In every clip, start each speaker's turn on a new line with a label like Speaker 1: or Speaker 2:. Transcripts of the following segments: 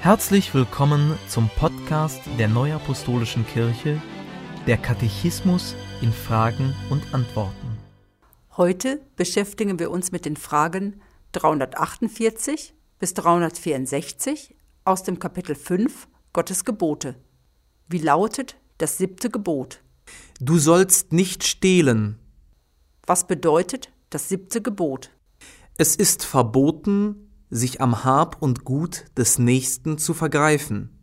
Speaker 1: Herzlich willkommen zum Podcast der Neuapostolischen Kirche, der Katechismus in Fragen und Antworten.
Speaker 2: Heute beschäftigen wir uns mit den Fragen 348 bis 364 aus dem Kapitel 5 Gottes Gebote. Wie lautet das siebte Gebot?
Speaker 1: Du sollst nicht stehlen.
Speaker 2: Was bedeutet das siebte Gebot?
Speaker 1: Es ist verboten, sich am Hab und Gut des Nächsten zu vergreifen.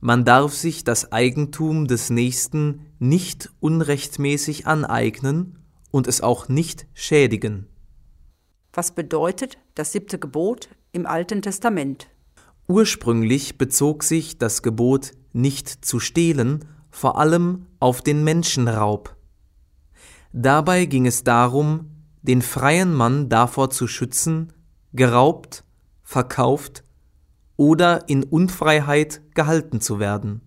Speaker 1: Man darf sich das Eigentum des Nächsten nicht unrechtmäßig aneignen und es auch nicht schädigen.
Speaker 2: Was bedeutet das siebte Gebot im Alten Testament?
Speaker 1: Ursprünglich bezog sich das Gebot nicht zu stehlen vor allem auf den Menschenraub. Dabei ging es darum, den freien Mann davor zu schützen, geraubt, verkauft oder in Unfreiheit gehalten zu werden.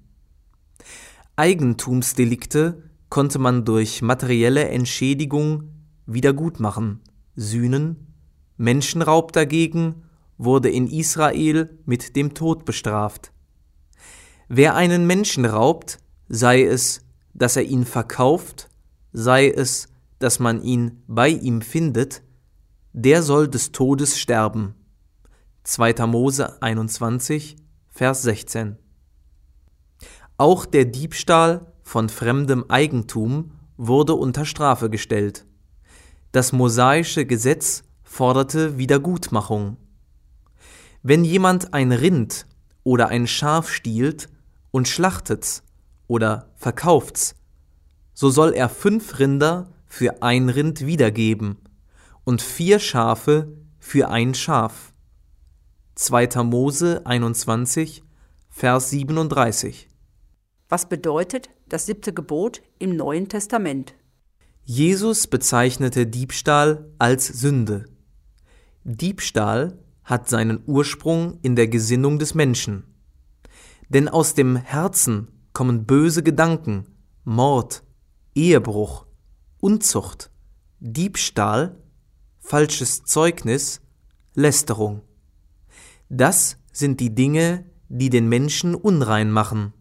Speaker 1: Eigentumsdelikte konnte man durch materielle Entschädigung wiedergutmachen, sühnen, Menschenraub dagegen wurde in Israel mit dem Tod bestraft. Wer einen Menschen raubt, sei es, dass er ihn verkauft, sei es, dass man ihn bei ihm findet, der soll des Todes sterben. 2. Mose 21, Vers 16. Auch der Diebstahl von fremdem Eigentum wurde unter Strafe gestellt. Das mosaische Gesetz forderte Wiedergutmachung. Wenn jemand ein Rind oder ein Schaf stiehlt und schlachtet's oder verkauft's, so soll er fünf Rinder für ein Rind wiedergeben und vier Schafe für ein Schaf. 2. Mose 21, Vers 37.
Speaker 2: Was bedeutet das siebte Gebot im Neuen Testament?
Speaker 1: Jesus bezeichnete Diebstahl als Sünde. Diebstahl hat seinen Ursprung in der Gesinnung des Menschen. Denn aus dem Herzen kommen böse Gedanken, Mord, Ehebruch, Unzucht, Diebstahl, falsches Zeugnis, Lästerung. Das sind die Dinge, die den Menschen unrein machen.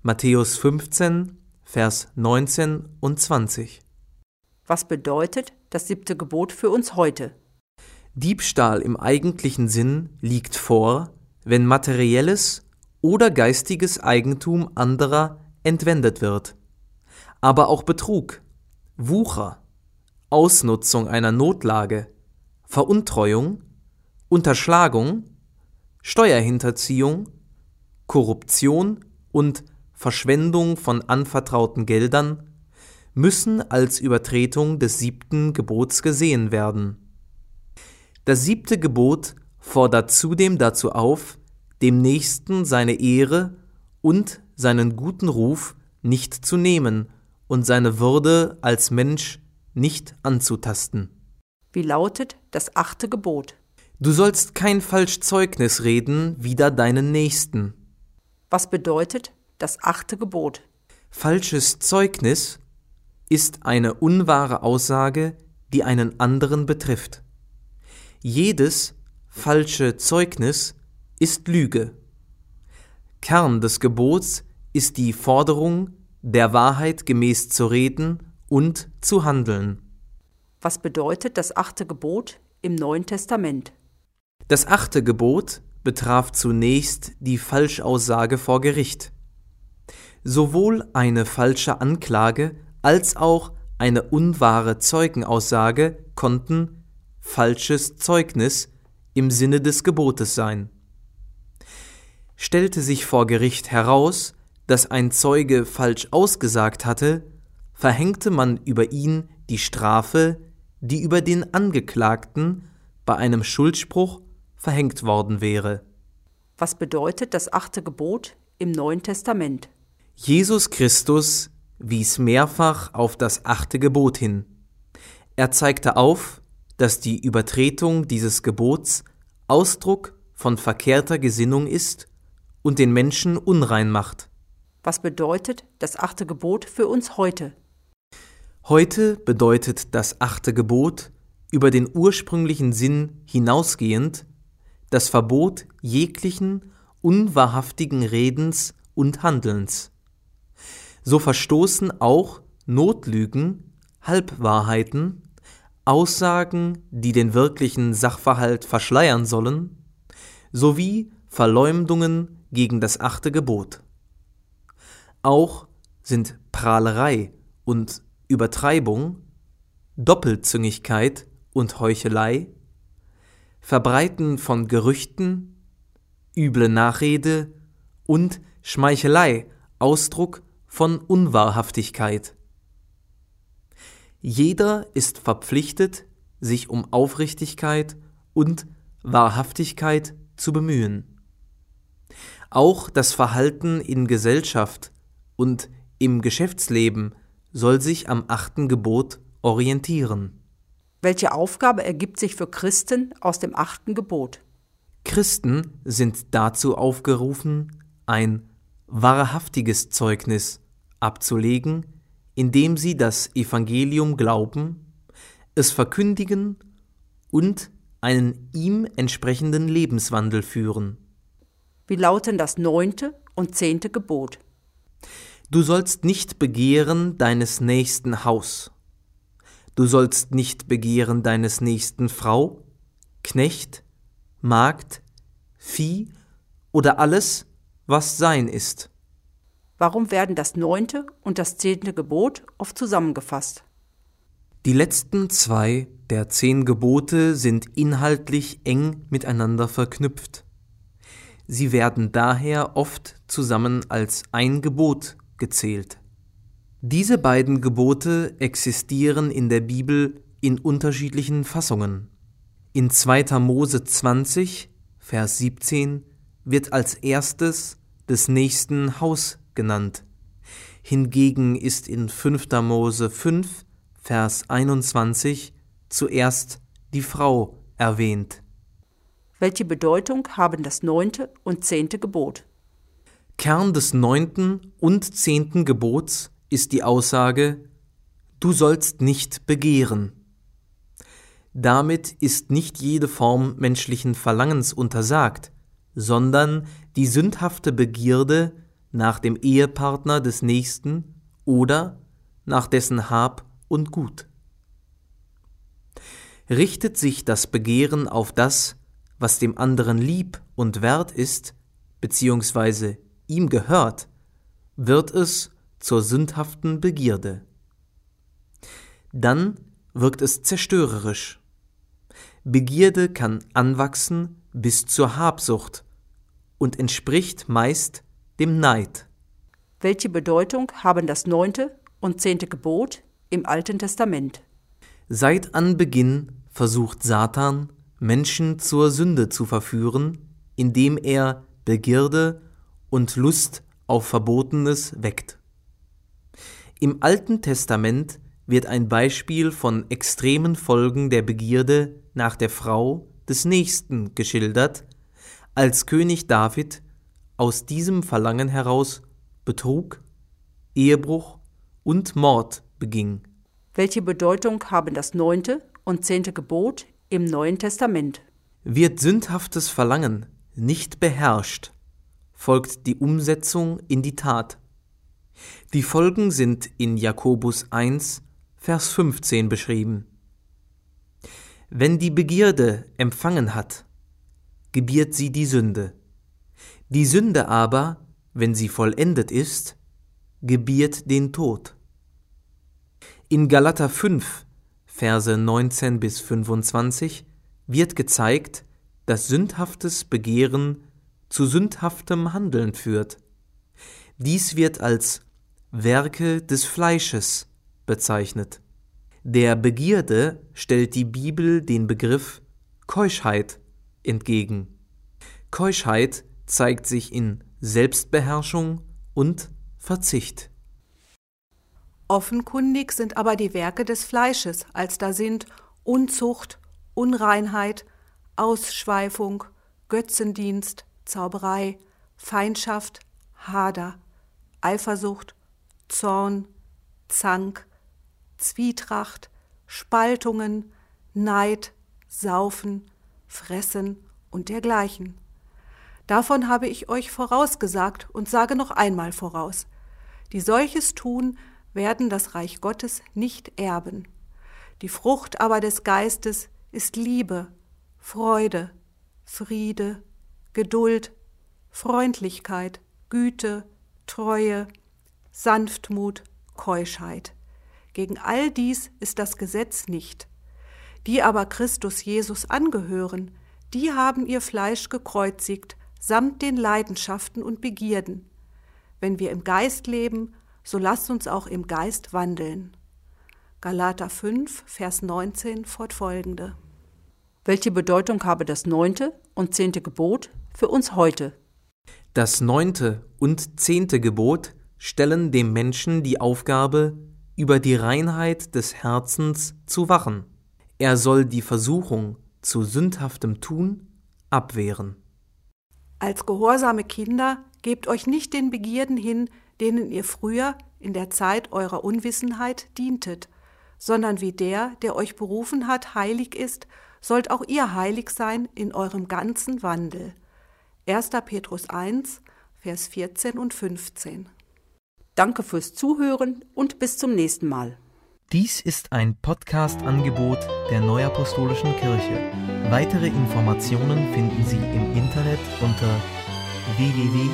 Speaker 1: Matthäus 15, Vers 19 und 20.
Speaker 2: Was bedeutet das siebte Gebot für uns heute?
Speaker 1: Diebstahl im eigentlichen Sinn liegt vor, wenn materielles oder geistiges Eigentum anderer entwendet wird. Aber auch Betrug, Wucher, Ausnutzung einer Notlage, Veruntreuung, Unterschlagung, Steuerhinterziehung, Korruption und Verschwendung von anvertrauten Geldern müssen als Übertretung des siebten Gebots gesehen werden. Das siebte Gebot fordert zudem dazu auf, dem Nächsten seine Ehre und seinen guten Ruf nicht zu nehmen und seine Würde als Mensch nicht anzutasten.
Speaker 2: Wie lautet das achte Gebot?
Speaker 1: Du sollst kein Falschzeugnis reden wider deinen Nächsten.
Speaker 2: Was bedeutet das achte Gebot?
Speaker 1: Falsches Zeugnis ist eine unwahre Aussage, die einen anderen betrifft. Jedes falsche Zeugnis ist Lüge. Kern des Gebots ist die Forderung, der Wahrheit gemäß zu reden und zu handeln.
Speaker 2: Was bedeutet das achte Gebot im Neuen Testament?
Speaker 1: Das achte Gebot betraf zunächst die Falschaussage vor Gericht. Sowohl eine falsche Anklage als auch eine unwahre Zeugenaussage konnten falsches Zeugnis im Sinne des Gebotes sein. Stellte sich vor Gericht heraus, dass ein Zeuge falsch ausgesagt hatte, verhängte man über ihn die Strafe, die über den Angeklagten bei einem Schuldspruch verhängt worden wäre.
Speaker 2: Was bedeutet das achte Gebot im Neuen Testament?
Speaker 1: Jesus Christus wies mehrfach auf das achte Gebot hin. Er zeigte auf, dass die Übertretung dieses Gebots Ausdruck von verkehrter Gesinnung ist und den Menschen unrein macht.
Speaker 2: Was bedeutet das achte Gebot für uns heute?
Speaker 1: Heute bedeutet das achte Gebot über den ursprünglichen Sinn hinausgehend das Verbot jeglichen unwahrhaftigen Redens und Handelns. So verstoßen auch Notlügen, Halbwahrheiten, Aussagen, die den wirklichen Sachverhalt verschleiern sollen, sowie Verleumdungen gegen das achte Gebot. Auch sind Prahlerei und Übertreibung, Doppelzüngigkeit und Heuchelei, Verbreiten von Gerüchten, üble Nachrede und Schmeichelei Ausdruck von Unwahrhaftigkeit. Jeder ist verpflichtet, sich um Aufrichtigkeit und Wahrhaftigkeit zu bemühen. Auch das Verhalten in Gesellschaft und im Geschäftsleben soll sich am achten Gebot orientieren.
Speaker 2: Welche Aufgabe ergibt sich für Christen aus dem achten Gebot?
Speaker 1: Christen sind dazu aufgerufen, ein wahrhaftiges Zeugnis abzulegen, indem sie das Evangelium glauben, es verkündigen und einen ihm entsprechenden Lebenswandel führen.
Speaker 2: Wie lauten das neunte und zehnte Gebot?
Speaker 1: Du sollst nicht begehren deines nächsten Haus. Du sollst nicht begehren deines nächsten Frau, Knecht, Magd, Vieh oder alles, was sein ist.
Speaker 2: Warum werden das neunte und das zehnte Gebot oft zusammengefasst?
Speaker 1: Die letzten zwei der zehn Gebote sind inhaltlich eng miteinander verknüpft. Sie werden daher oft zusammen als ein Gebot gezählt. Diese beiden Gebote existieren in der Bibel in unterschiedlichen Fassungen. In 2. Mose 20, Vers 17 wird als erstes des nächsten Haus genannt. Hingegen ist in 5. Mose 5, Vers 21 zuerst die Frau erwähnt.
Speaker 2: Welche Bedeutung haben das neunte und zehnte Gebot?
Speaker 1: Kern des neunten und zehnten Gebots ist die Aussage, du sollst nicht begehren. Damit ist nicht jede Form menschlichen Verlangens untersagt, sondern die sündhafte Begierde nach dem Ehepartner des Nächsten oder nach dessen Hab und Gut. Richtet sich das Begehren auf das, was dem anderen lieb und wert ist, beziehungsweise ihm gehört, wird es zur sündhaften Begierde. Dann wirkt es zerstörerisch. Begierde kann anwachsen bis zur Habsucht und entspricht meist dem Neid.
Speaker 2: Welche Bedeutung haben das neunte und zehnte Gebot im Alten Testament?
Speaker 1: Seit Anbeginn versucht Satan, Menschen zur Sünde zu verführen, indem er Begierde und Lust auf Verbotenes weckt. Im Alten Testament wird ein Beispiel von extremen Folgen der Begierde nach der Frau des Nächsten geschildert, als König David aus diesem Verlangen heraus Betrug, Ehebruch und Mord beging.
Speaker 2: Welche Bedeutung haben das neunte und zehnte Gebot im Neuen Testament?
Speaker 1: Wird sündhaftes Verlangen nicht beherrscht, folgt die Umsetzung in die Tat. Die Folgen sind in Jakobus 1, Vers 15 beschrieben. Wenn die Begierde empfangen hat, gebiert sie die Sünde. Die Sünde aber, wenn sie vollendet ist, gebiert den Tod. In Galater 5, Verse 19 bis 25 wird gezeigt, dass sündhaftes Begehren zu sündhaftem Handeln führt. Dies wird als Werke des Fleisches bezeichnet. Der Begierde stellt die Bibel den Begriff Keuschheit entgegen. Keuschheit zeigt sich in Selbstbeherrschung und Verzicht.
Speaker 3: Offenkundig sind aber die Werke des Fleisches, als da sind Unzucht, Unreinheit, Ausschweifung, Götzendienst, Zauberei, Feindschaft, Hader, Eifersucht, Zorn, Zank, Zwietracht, Spaltungen, Neid, Saufen, Fressen und dergleichen. Davon habe ich euch vorausgesagt und sage noch einmal voraus. Die solches tun, werden das Reich Gottes nicht erben. Die Frucht aber des Geistes ist Liebe, Freude, Friede, Geduld, Freundlichkeit, Güte, Treue, Sanftmut, Keuschheit. Gegen all dies ist das Gesetz nicht. Die aber Christus Jesus angehören, die haben ihr Fleisch gekreuzigt, samt den Leidenschaften und Begierden. Wenn wir im Geist leben, so lasst uns auch im Geist wandeln. Galater 5, Vers 19 fortfolgende.
Speaker 2: Welche Bedeutung habe das neunte und zehnte Gebot für uns heute?
Speaker 1: Das neunte und zehnte Gebot stellen dem Menschen die Aufgabe, über die Reinheit des Herzens zu wachen. Er soll die Versuchung zu sündhaftem Tun abwehren.
Speaker 3: Als gehorsame Kinder gebt euch nicht den Begierden hin, denen ihr früher in der Zeit eurer Unwissenheit dientet, sondern wie der, der euch berufen hat, heilig ist, sollt auch ihr heilig sein in eurem ganzen Wandel. 1. Petrus 1, Vers 14 und 15.
Speaker 2: Danke fürs Zuhören und bis zum nächsten Mal.
Speaker 1: Dies ist ein Podcast-Angebot der Neuapostolischen Kirche. Weitere Informationen finden Sie im Internet unter www.nak.org.